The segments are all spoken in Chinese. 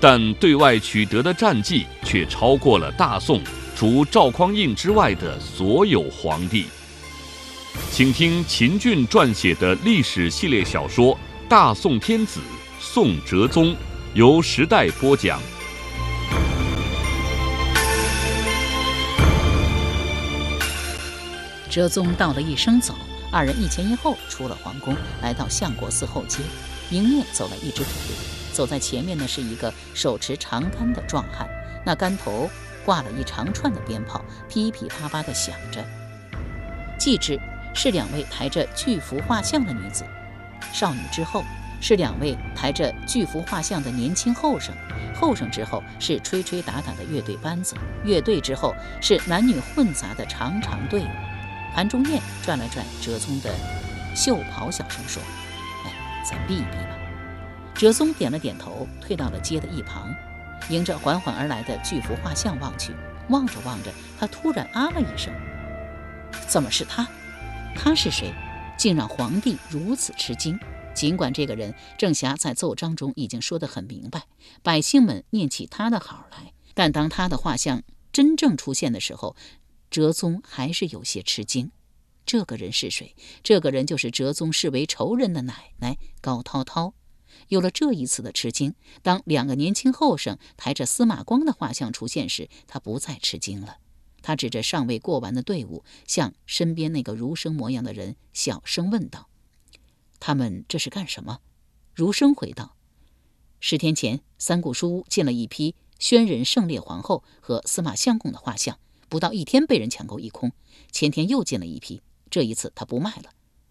但对外取得的战绩却超过了大宋。除赵匡胤之外的所有皇帝，请听秦俊撰写的历史系列小说《大宋天子宋哲宗》，由时代播讲。哲宗道了一声走，二人一前一后出了皇宫，来到相国寺后街。迎面走来一支土队，走在前面的是一个手持长杆的壮汉，那杆头。挂了一长串的鞭炮，噼噼啪啪地响着。继之是两位抬着巨幅画像的女子，少女之后是两位抬着巨幅画像的年轻后生，后生之后是吹吹打打的乐队班子，乐队之后是男女混杂的长长队伍。韩忠彦转了转折宗的袖袍，小声说：“哎，再避一避吧。”哲宗点了点头，退到了街的一旁。迎着缓缓而来的巨幅画像望去，望着望着，他突然啊了一声：“怎么是他？他是谁？竟让皇帝如此吃惊？尽管这个人郑侠在奏章中已经说得很明白，百姓们念起他的好来，但当他的画像真正出现的时候，哲宗还是有些吃惊。这个人是谁？这个人就是哲宗视为仇人的奶奶高涛涛。”有了这一次的吃惊，当两个年轻后生抬着司马光的画像出现时，他不再吃惊了。他指着尚未过完的队伍，向身边那个儒生模样的人小声问道：“他们这是干什么？”儒生回道：“十天前，三顾书屋进了一批宣仁圣烈皇后和司马相公的画像，不到一天被人抢购一空。前天又进了一批，这一次他不卖了，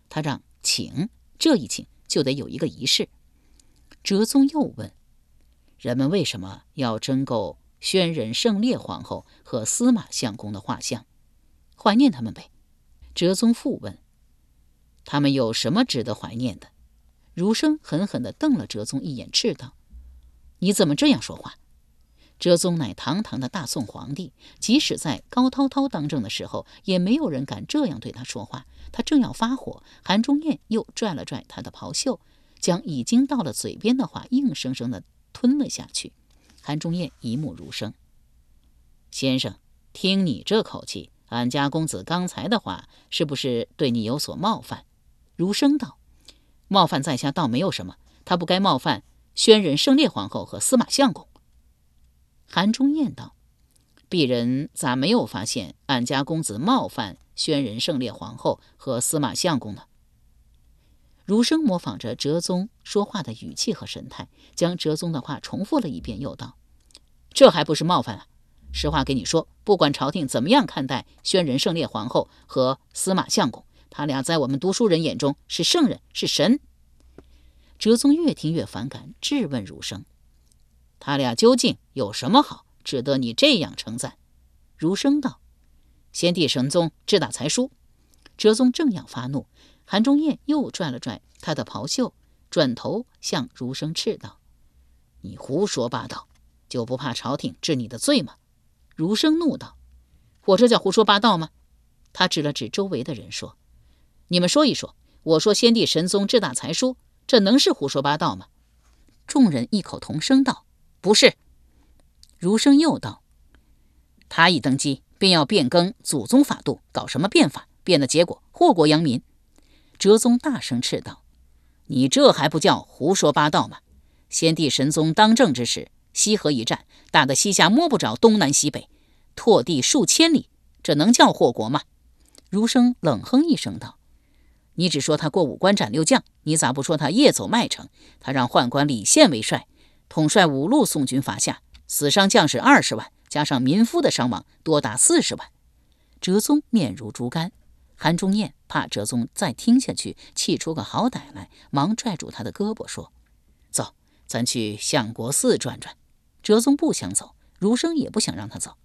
他让请，这一请就得有一个仪式。”哲宗又问：“人们为什么要争购宣仁圣烈皇后和司马相公的画像？怀念他们呗。”哲宗复问：“他们有什么值得怀念的？”儒生狠狠地瞪了哲宗一眼，斥道：“你怎么这样说话？”哲宗乃堂堂的大宋皇帝，即使在高滔滔当政的时候，也没有人敢这样对他说话。他正要发火，韩忠彦又拽了拽他的袍袖。将已经到了嘴边的话硬生生的吞了下去。韩忠彦一目如生：“先生，听你这口气，俺家公子刚才的话是不是对你有所冒犯？”如生道：“冒犯在下倒没有什么，他不该冒犯宣仁圣烈皇后和司马相公。”韩忠彦道：“鄙人咋没有发现俺家公子冒犯宣仁圣烈皇后和司马相公呢？”儒生模仿着哲宗说话的语气和神态，将哲宗的话重复了一遍，又道：“这还不是冒犯啊！实话跟你说，不管朝廷怎么样看待宣仁圣烈皇后和司马相公，他俩在我们读书人眼中是圣人，是神。”哲宗越听越反感，质问儒生：“他俩究竟有什么好，值得你这样称赞？”儒生道：“先帝神宗志大才疏。”哲宗正要发怒。韩忠燕又拽了拽他的袍袖，转头向儒生斥道：“你胡说八道，就不怕朝廷治你的罪吗？”儒生怒道：“我这叫胡说八道吗？”他指了指周围的人说：“你们说一说，我说先帝神宗志大才疏，这能是胡说八道吗？”众人异口同声道：“不是。”儒生又道：“他一登基便要变更祖宗法度，搞什么变法？变的结果祸国殃民。”哲宗大声斥道：“你这还不叫胡说八道吗？先帝神宗当政之时，西河一战打得西夏摸不着东南西北，拓地数千里，这能叫祸国吗？”儒生冷哼一声道：“你只说他过五关斩六将，你咋不说他夜走麦城？他让宦官李宪为帅，统帅五路送军伐夏，死伤将士二十万，加上民夫的伤亡，多达四十万。”哲宗面如猪肝。韩忠彦怕哲宗再听下去气出个好歹来，忙拽住他的胳膊说：“走，咱去相国寺转转。”哲宗不想走，儒生也不想让他走。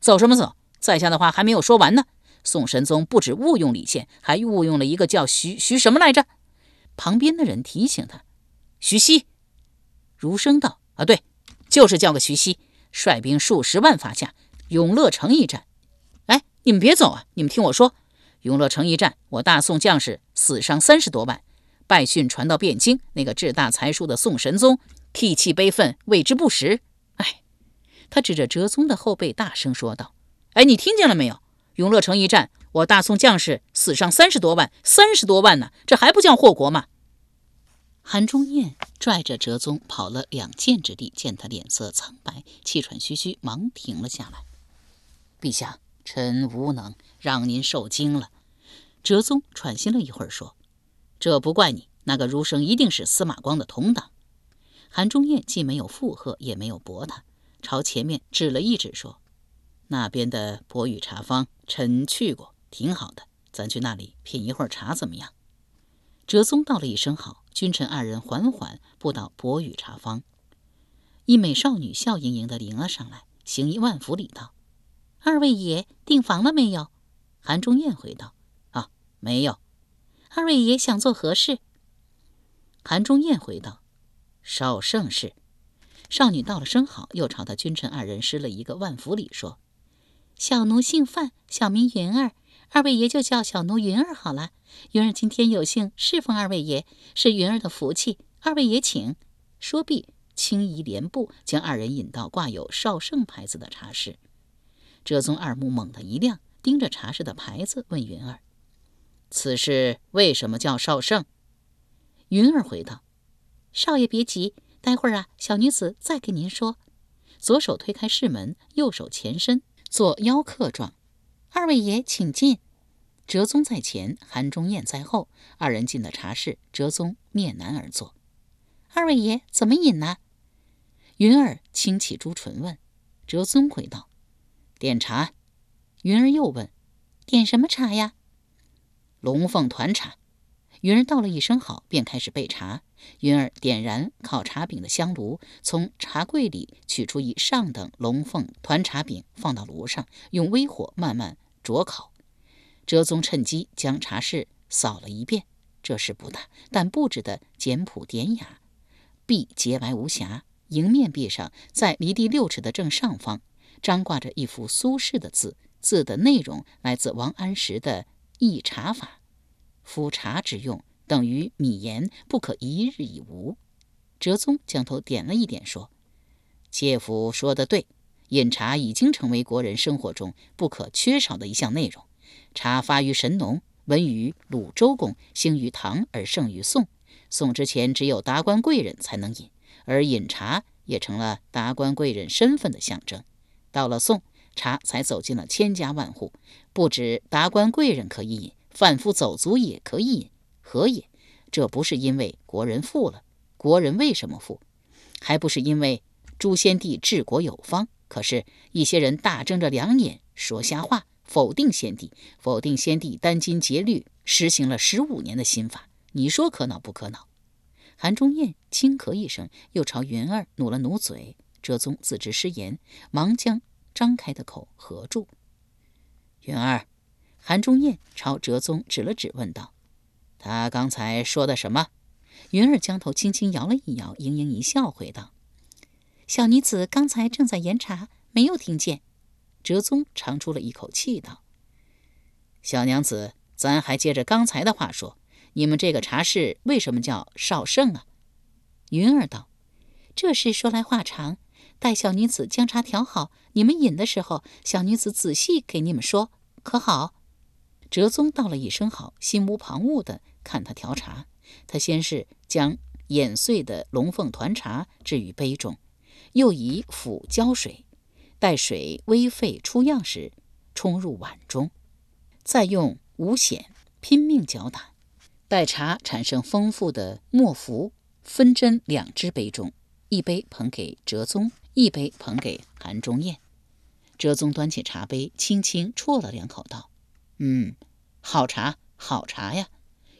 走什么走？在下的话还没有说完呢。宋神宗不止误用李宪，还误用了一个叫徐徐什么来着？旁边的人提醒他：“徐熙。”儒生道：“啊，对，就是叫个徐熙，率兵数十万伐下永乐城一战。哎，你们别走啊！你们听我说，永乐城一战，我大宋将士死伤三十多万，败讯传到汴京，那个志大才疏的宋神宗涕泣悲愤，为之不实。哎，他指着哲宗的后背，大声说道：‘哎，你听见了没有？’”永乐城一战，我大宋将士死伤三十多万，三十多万呢，这还不叫祸国吗？韩忠彦拽着哲宗跑了两箭之地，见他脸色苍白，气喘吁吁，忙停了下来。陛下，臣无能，让您受惊了。哲宗喘息了一会儿，说：“这不怪你，那个儒生一定是司马光的同党。”韩忠彦既没有附和，也没有驳他，朝前面指了一指，说。那边的博宇茶坊，臣去过，挺好的。咱去那里品一会儿茶，怎么样？哲宗道了一声好，君臣二人缓缓步到博宇茶坊。一美少女笑盈盈地迎了上来，行一万福礼道：“二位爷订房了没有？”韩忠彦回道：“，没有。”二位爷想做何事？韩忠彦回道：“少盛世。”少女道了声好，又朝他君臣二人施了一个万福礼，说。小奴姓范，小名云儿，二位爷就叫小奴云儿好了。云儿今天有幸侍奉二位爷，是云儿的福气。二位爷请。说毕，轻移莲步，将二人引到挂有少盛牌子的茶室。哲宗二目猛地一亮，盯着茶室的牌子，问云儿：“此事为什么叫少圣？”云儿回道：“少爷别急，待会儿啊，小女子再给您说。”左手推开室门，右手前身。做邀客状，二位爷请进。哲宗在前，韩忠彦在后，二人进了茶室。哲宗面南而坐。二位爷怎么饮呢？云儿轻启朱唇问。哲宗回道：“点茶。”云儿又问：“点什么茶呀？”龙凤团茶。云儿道了一声好，便开始备茶。云儿点燃烤茶饼的香炉，从茶柜里取出一上等龙凤团茶饼，放到炉上，用微火慢慢灼烤。哲宗趁机将茶室扫了一遍，这事不大，但布置的简朴典雅，壁洁白无瑕。迎面壁上，在离地六尺的正上方，张挂着一幅苏轼的字，字的内容来自王安石的《议茶法》。夫茶之用，等于米盐，不可一日已无。哲宗将头点了一点，说：“切夫说得对，饮茶已经成为国人生活中不可缺少的一项内容。茶发于神农，闻于鲁周公，兴于唐，而盛于宋。宋之前只有达官贵人才能饮，而饮茶也成了达官贵人身份的象征。到了宋，茶才走进了千家万户，不止达官贵人可以饮。”贩夫走卒也可以饮，何也？这不是因为国人富了。国人为什么富？还不是因为诸先帝治国有方。可是，一些人大睁着两眼说瞎话，否定先帝，否定先帝殚精竭虑实行了十五年的新法。你说可恼不可恼？韩忠彦轻咳一声，又朝云儿努了努嘴。哲宗自知失言，忙将张开的口合住。云儿。韩忠燕朝哲宗指了指，问道：“他刚才说的什么？”云儿将头轻轻摇了一摇，盈盈一笑，回道：“小女子刚才正在研茶，没有听见。”哲宗长出了一口气，道：“小娘子，咱还接着刚才的话说，你们这个茶室为什么叫少盛啊？”云儿道：“这事说来话长，待小女子将茶调好，你们饮的时候，小女子仔细给你们说，可好？”哲宗道了一声好，心无旁骛地看他调茶。他先是将碾碎的龙凤团茶置于杯中，又以釜浇水，待水微沸出样时，冲入碗中，再用五筅拼命搅打，待茶产生丰富的沫浮，分斟两只杯中，一杯捧给哲宗，一杯捧给韩忠彦。哲宗端起茶杯，轻轻啜了两口，道。嗯，好茶，好茶呀！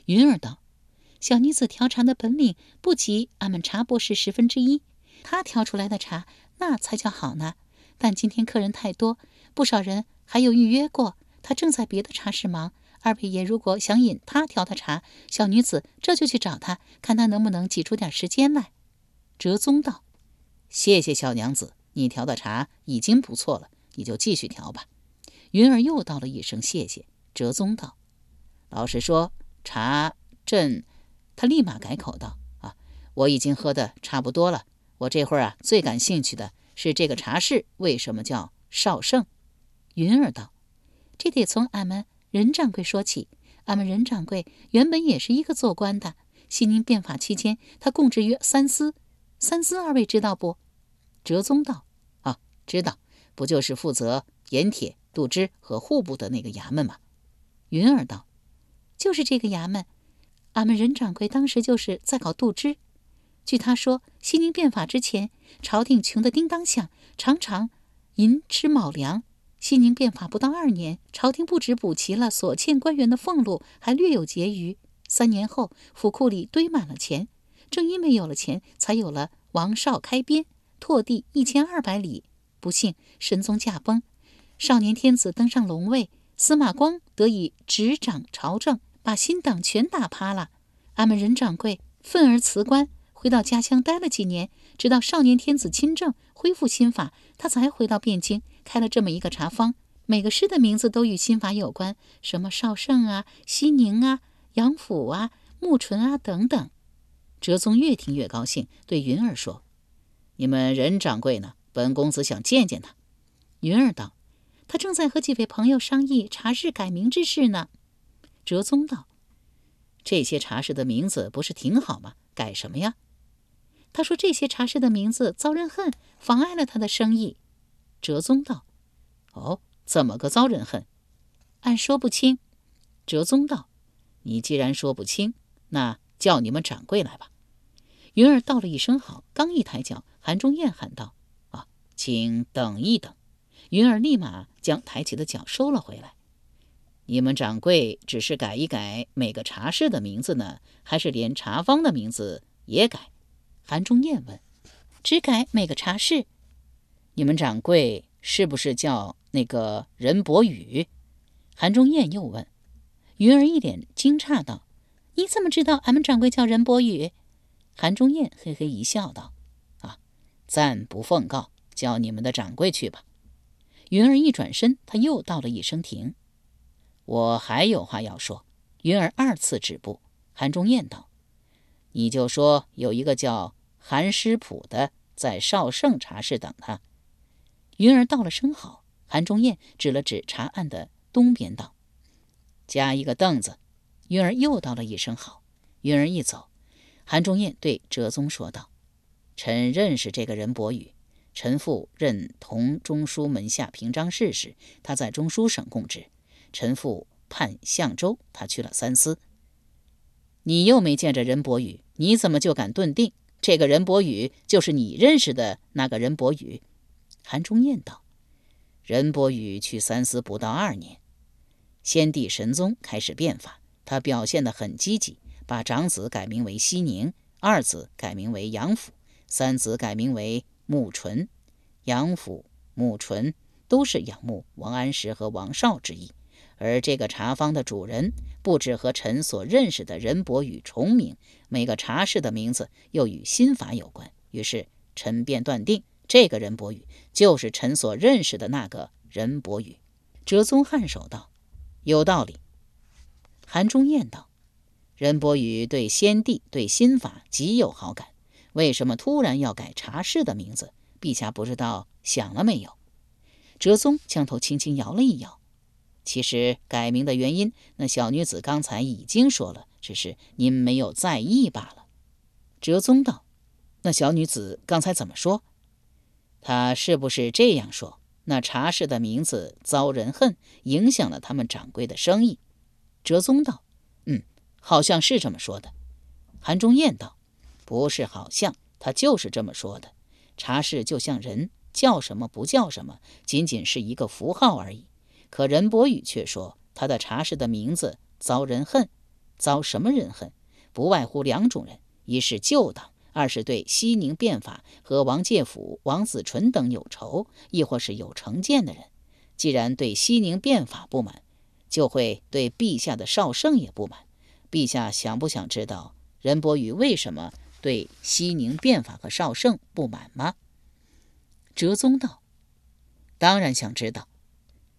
云儿道：“小女子调茶的本领不及俺们茶博士十分之一。她调出来的茶那才叫好呢。但今天客人太多，不少人还有预约过，他正在别的茶室忙。二位爷如果想饮他调的茶，小女子这就去找他，看他能不能挤出点时间来。哲宗道：“谢谢小娘子，你调的茶已经不错了，你就继续调吧。”云儿又道了一声谢谢。哲宗道：“老实说，茶朕……”他立马改口道：“啊，我已经喝的差不多了。我这会儿啊，最感兴趣的是这个茶室为什么叫少圣。”云儿道：“这得从俺们。”任掌柜说起，俺们任掌柜原本也是一个做官的。西宁变法期间，他供职于三司。三司二位知道不？哲宗道：“啊，知道，不就是负责盐铁、度支和户部的那个衙门吗？”云儿道：“就是这个衙门。俺们任掌柜当时就是在搞度支。据他说，西宁变法之前，朝廷穷得叮当响，常常寅吃卯粮。”西宁变法不到二年，朝廷不止补齐了所欠官员的俸禄，还略有结余。三年后，府库里堆满了钱。正因为有了钱，才有了王绍开边，拓地一千二百里。不幸神宗驾崩，少年天子登上龙位，司马光得以执掌朝政，把新党全打趴了。俺们任掌柜愤而辞官，回到家乡待了几年，直到少年天子亲政，恢复新法，他才回到汴京。开了这么一个茶坊，每个诗的名字都与新法有关，什么绍圣啊、西宁啊、杨府啊、穆淳啊等等。哲宗越听越高兴，对云儿说：“你们任掌柜呢？本公子想见见他。”云儿道：“他正在和几位朋友商议茶室改名之事呢。”哲宗道：“这些茶室的名字不是挺好吗？改什么呀？”他说：“这些茶室的名字遭人恨，妨碍了他的生意。”哲宗道：“哦，怎么个遭人恨？俺说不清。”哲宗道：“你既然说不清，那叫你们掌柜来吧。”云儿道了一声好，刚一抬脚，韩忠彦喊道：“啊，请等一等！”云儿立马将抬起的脚收了回来。你们掌柜只是改一改每个茶室的名字呢，还是连茶坊的名字也改？韩忠彦问：“只改每个茶室。”你们掌柜是不是叫那个任伯宇？韩忠彦又问。云儿一脸惊诧道：“你怎么知道俺们掌柜叫任伯宇？”韩忠彦嘿嘿一笑道：“啊，暂不奉告，叫你们的掌柜去吧。”云儿一转身，他又道了一声停。我还有话要说。云儿二次止步。韩忠彦道：“你就说有一个叫韩师普的在绍圣茶室等他。”云儿道了声好，韩忠彦指了指茶案的东边道：“加一个凳子。”云儿又道了一声好。云儿一走，韩忠彦对哲宗说道：“臣认识这个任伯宇，臣父任同中书门下平章事时，他在中书省供职。臣父判相州，他去了三司。你又没见着任伯宇，你怎么就敢断定这个任伯宇就是你认识的那个任伯宇？”韩忠彦道：“任伯宇去三司不到二年，先帝神宗开始变法，他表现得很积极，把长子改名为西宁，二子改名为杨府，三子改名为穆纯。杨府、穆纯都是仰慕王安石和王绍之意。而这个茶坊的主人不止和臣所认识的任伯宇重名，每个茶室的名字又与新法有关。于是臣便断定。”这个任伯宇就是臣所认识的那个任伯宇。哲宗颔首道：“有道理。”韩忠彦道：“任伯宇对先帝、对新法极有好感，为什么突然要改茶室的名字？陛下不知道想了没有？”哲宗将头轻轻摇了一摇：“其实改名的原因，那小女子刚才已经说了，只是您没有在意罢了。”哲宗道：“那小女子刚才怎么说？”她是不是这样说？那茶室的名字遭人恨，影响了他们掌柜的生意。哲宗道：“，好像是这么说的。”韩忠彦道：“不是好像，他就是这么说的。茶室就像人，叫什么不叫什么，仅仅是一个符号而已。可任伯宇却说他的茶室的名字遭人恨，遭什么人恨？不外乎两种人：一是旧党，二是对西宁变法和王介甫、王子纯等有仇，亦或是有成见的人。既然对西宁变法不满，就会对陛下的少圣也不满。陛下想不想知道任伯宇为什么对西宁变法和绍圣不满吗？哲宗道：“当然想知道。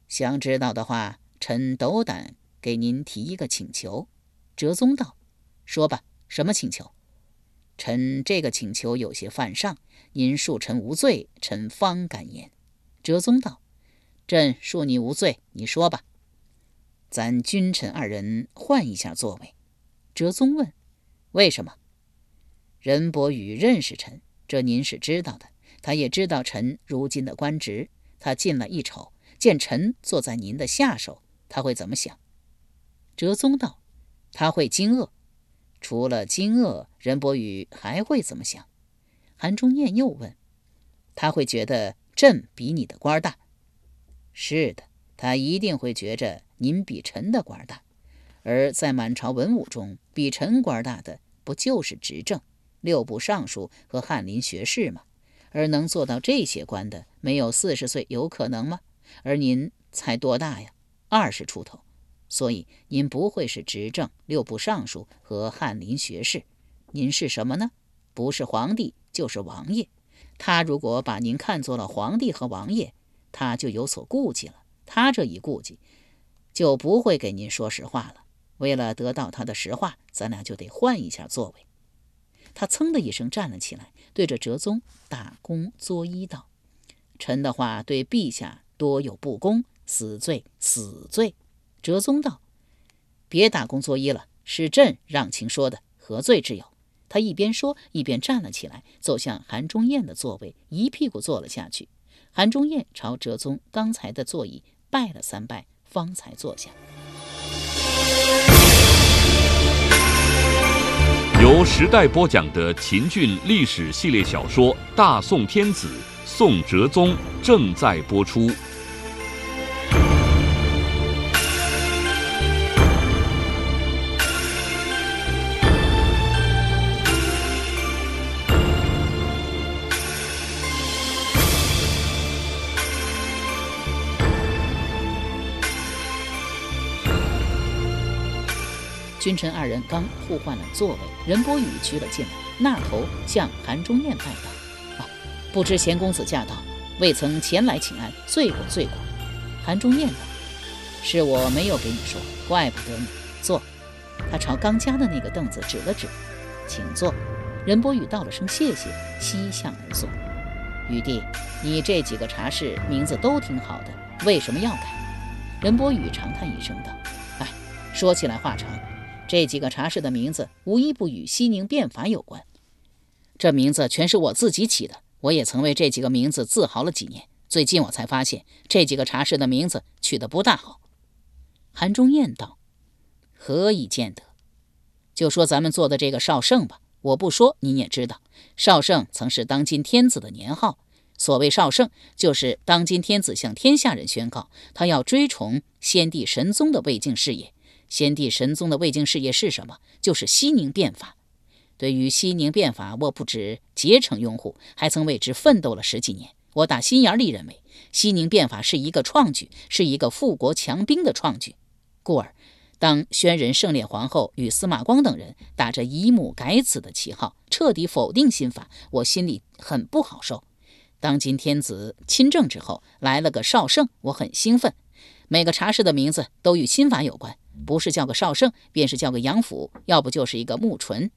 想知道的话，臣斗胆给您提一个请求。”哲宗道：“说吧，什么请求？”臣这个请求有些犯上，您恕臣无罪，臣方敢言。哲宗道：“朕恕你无罪，你说吧。”咱君臣二人换一下座位。哲宗问：“为什么？”任伯宇认识臣，这您是知道的。他也知道臣如今的官职。他进来一瞅，见臣坐在您的下手，他会怎么想？哲宗道：“他会惊愕。”除了惊愕，任伯宇还会怎么想？韩忠彦又问：“他会觉得朕比你的官大？”“是的，他一定会觉着您比臣的官大。而在满朝文武中，比臣官大的不就是执政、六部尚书和翰林学士吗？而能做到这些官的，没有四十岁有可能吗？而您才多大呀？二十出头。”所以您不会是执政、六部尚书和翰林学士，您是什么呢？不是皇帝就是王爷。他如果把您看作了皇帝和王爷，他就有所顾忌了。他这一顾忌，就不会给您说实话了。为了得到他的实话，咱俩就得换一下座位。他噌的一声站了起来，对着哲宗大躬作揖道：“臣的话对陛下多有不公，死罪，死罪。”哲宗道：“别打工作揖了，是朕让情说的，何罪之有？”他一边说，一边站了起来，走向韩忠彦的座位，一屁股坐了下去。韩忠彦朝哲宗刚才的座椅拜了三拜，方才坐下。由时代播讲的秦俊历史系列小说《大宋天子·宋哲宗》正在播出。君臣二人刚互换了座位，任伯宇鞠了进来，那头向韩忠彦拜道：“啊，不知贤公子驾到，未曾前来请安，罪过罪过。”韩忠彦道：“是我没有给你说，怪不得你。坐。”他朝刚加的那个凳子指了指：“请坐。”任伯宇道了声谢谢，西向而坐。玉帝，你这几个茶室名字都挺好的，为什么要改？任伯宇长叹一声道：“哎，说起来话长。”这几个茶室的名字无一不与西宁变法有关，这名字全是我自己起的。我也曾为这几个名字自豪了几年。最近我才发现，这几个茶室的名字取得不大好。韩忠彦道：“何以见得？就说咱们做的这个绍圣吧。我不说，您也知道，绍圣曾是当今天子的年号。所谓绍圣，就是当今天子向天下人宣告，他要追崇先帝神宗的未竟事业。”先帝神宗的未竟事业是什么？就是西宁变法。对于西宁变法，我不止竭诚拥护，还曾为之奋斗了十几年。我打心眼里认为，西宁变法是一个创举，是一个富国强兵的创举。故而，当宣仁圣烈皇后与司马光等人打着以母改子的旗号，彻底否定新法，我心里很不好受。当今天子亲政之后，来了个绍圣，我很兴奋。每个茶室的名字都与新法有关。不是叫个少圣，便是叫个杨府，要不就是一个木纯。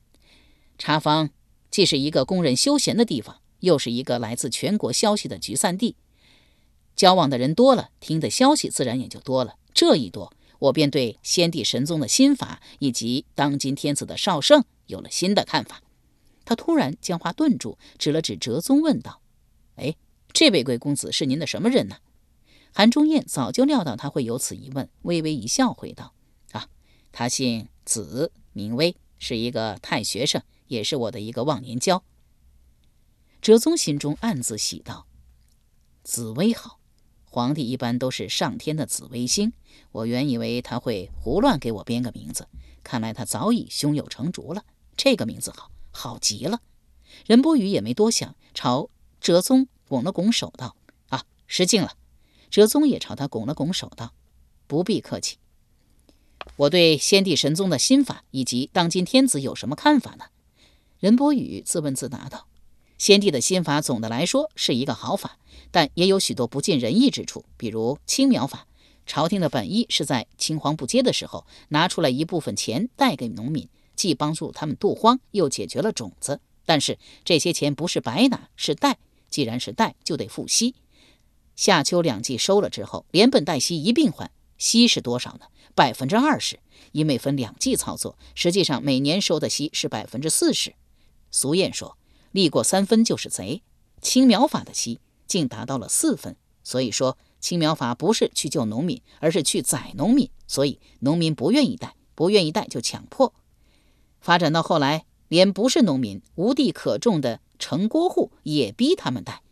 茶坊既是一个供人休闲的地方，又是一个来自全国消息的集散地。交往的人多了，听的消息自然也就多了。这一多，我便对先帝神宗的新法以及当今天子的少圣有了新的看法。他突然将话顿住，指了指哲宗，问道：“哎，这位贵公子是您的什么人呢？”韩忠彦早就料到他会有此疑问，微微一笑，回道。他姓子，名威，是一个太学生，也是我的一个忘年交。哲宗心中暗自喜道：“紫薇好，皇帝一般都是上天的紫微星。我原以为他会胡乱给我编个名字，看来他早已胸有成竹了。这个名字好，好极了。”任伯宇也没多想，朝哲宗拱了拱手道：“啊，失敬了。”哲宗也朝他拱了拱手道：“不必客气。我对先帝神宗的新法以及当今天子有什么看法呢？”任伯宇自问自答道：“先帝的新法总的来说是一个好法，但也有许多不尽人意之处，比如青苗法。朝廷的本意是在青黄不接的时候，拿出来一部分钱贷给农民，既帮助他们渡荒，又解决了种子。但是这些钱不是白拿，是贷。既然是贷，就得付息。”夏秋两季收了之后，连本带息一并还，息是多少呢？百分之二十，因为分两季操作，实际上每年收的息是百分之四十。俗谚说，利过三分就是贼。青苗法的息竟达到了四分，所以说青苗法不是去救农民，而是去宰农民。所以农民不愿意贷，不愿意贷就强迫。发展到后来，连不是农民、无地可种的城郭户也逼他们贷。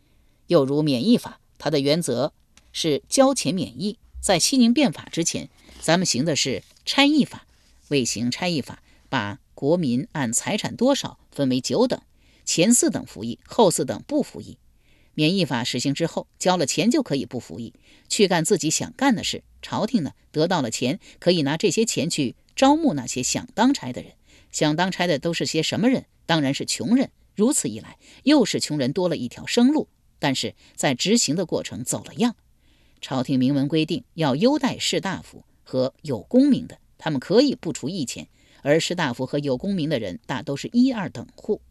又如免役法。它的原则是交钱免役。在西宁变法之前，咱们行的是差役法。未行差役法，把国民按财产多少分为九等，前四等服役，后四等不服役。免役法实行之后，交了钱就可以不服役，去干自己想干的事。朝廷呢，得到了钱，可以拿这些钱去招募那些想当差的人。想当差的都是些什么人？当然是穷人。如此一来，又是穷人多了一条生路。但是在执行的过程走了样，朝廷明文规定要优待士大夫和有功名的，他们可以不出役钱，而士大夫和有功名的人大都是一二等户，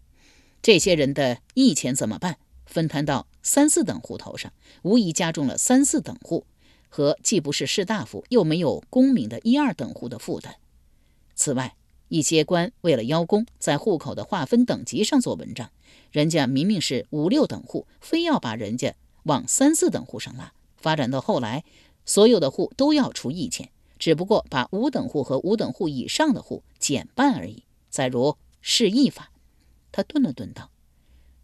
这些人的役钱怎么办？分摊到三四等户头上，无疑加重了三四等户和既不是士大夫又没有功名的一二等户的负担。此外，一些官为了邀功，在户口的划分等级上做文章。人家明明是五六等户，非要把人家往三四等户上拉。发展到后来，所有的户都要出一钱，只不过把五等户和五等户以上的户减半而已。再如释义法，他顿了顿道：“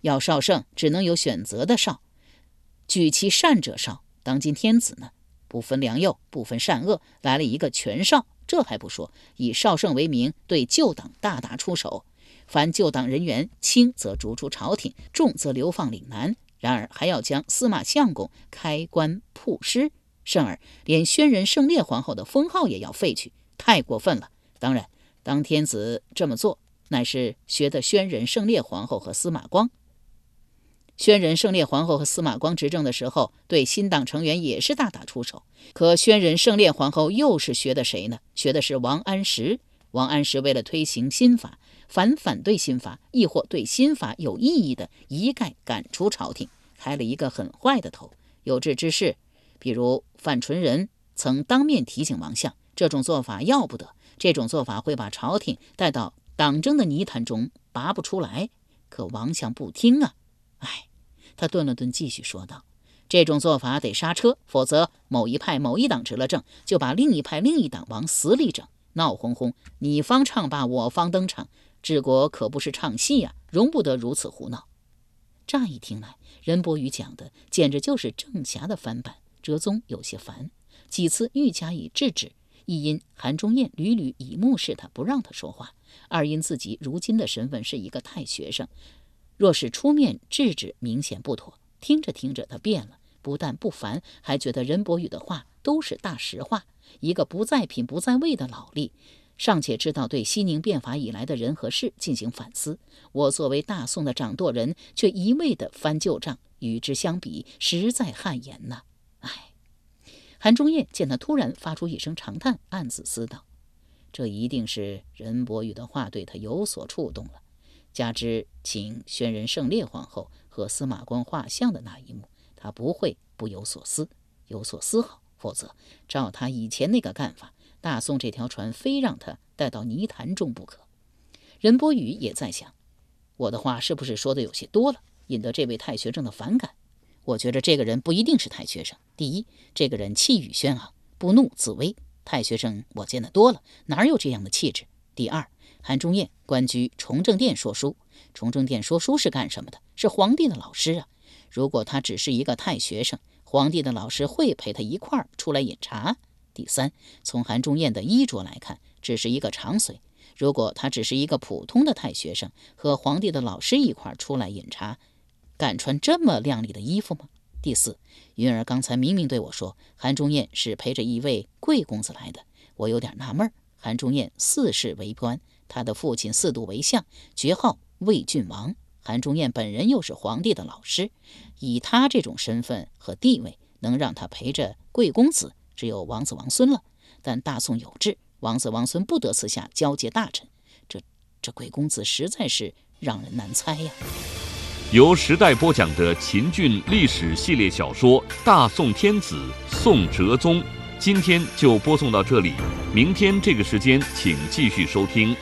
要少圣，只能有选择的少，举其善者少。当今天子呢，不分良莠，不分善恶，来了一个全少。”这还不说，以少圣为名，对旧党大打出手。凡旧党人员轻则逐出朝廷，重则流放岭南。然而还要将司马相公开棺曝尸，甚而连宣仁圣烈皇后的封号也要废去，太过分了。当然，当天子这么做，乃是学的宣仁圣烈皇后和司马光。宣仁圣烈皇后和司马光执政的时候，对新党成员也是大打出手。可宣仁圣烈皇后又是学的谁呢？学的是王安石。王安石为了推行新法，凡反对新法，亦或对新法有异议的，一概赶出朝廷，开了一个很坏的头。有志之士，比如范纯仁，曾当面提醒王相，这种做法要不得，这种做法会把朝廷带到党争的泥潭中，拔不出来。可王相不听啊。哎，他顿了顿，继续说道：“这种做法得刹车，否则某一派某一党执了政，就把另一派另一党往死里整，闹哄哄，你方唱罢我方登场，治国可不是唱戏呀，容不得如此胡闹。”乍一听来，任伯宇讲的简直就是郑霞的翻版。哲宗有些烦，几次欲加以制止，一因韩忠彦屡屡以目视他，不让他说话；二因自己如今的身份是一个太学生。若是出面制止，明显不妥。听着听着，他变了，不但不烦，还觉得任伯宇的话都是大实话。一个不在品不在位的老吏，尚且知道对西宁变法以来的人和事进行反思。我作为大宋的掌舵人，却一味的翻旧账，与之相比，实在汗颜呐！唉。韩忠彦见他突然发出一声长叹，暗自思道：这一定是任伯宇的话对他有所触动了。加之请宣仁圣烈皇后和司马光画像的那一幕，他不会不有所思，有所思考。否则，照他以前那个干法，大宋这条船非让他带到泥潭中不可。任伯宇也在想，我的话是不是说的有些多了，引得这位太学生的反感？我觉着这个人不一定是太学生。第一，这个人气宇轩昂，不怒自威。太学生我见得多了，哪有这样的气质？第二。韩忠彦官居崇政殿说书，崇政殿说书是干什么的？是皇帝的老师啊。如果他只是一个太学生，皇帝的老师会陪他一块儿出来饮茶。第三，从韩忠彦的衣着来看，只是一个长随。如果他只是一个普通的太学生，和皇帝的老师一块出来饮茶，敢穿这么靓丽的衣服吗？第四，云儿刚才明明对我说，韩忠彦是陪着一位贵公子来的，我有点纳闷。韩忠彦四世为官，他的父亲四度为相，爵号魏郡王。韩忠彦本人又是皇帝的老师，以他这种身份和地位，能让他陪着贵公子，只有王子王孙了。但大宋有制。王子王孙不得私下交接大臣，这这鬼公子实在是让人难猜呀。由时代播讲的秦俊历史系列小说《大宋天子宋哲宗》，今天就播送到这里，明天这个时间请继续收听。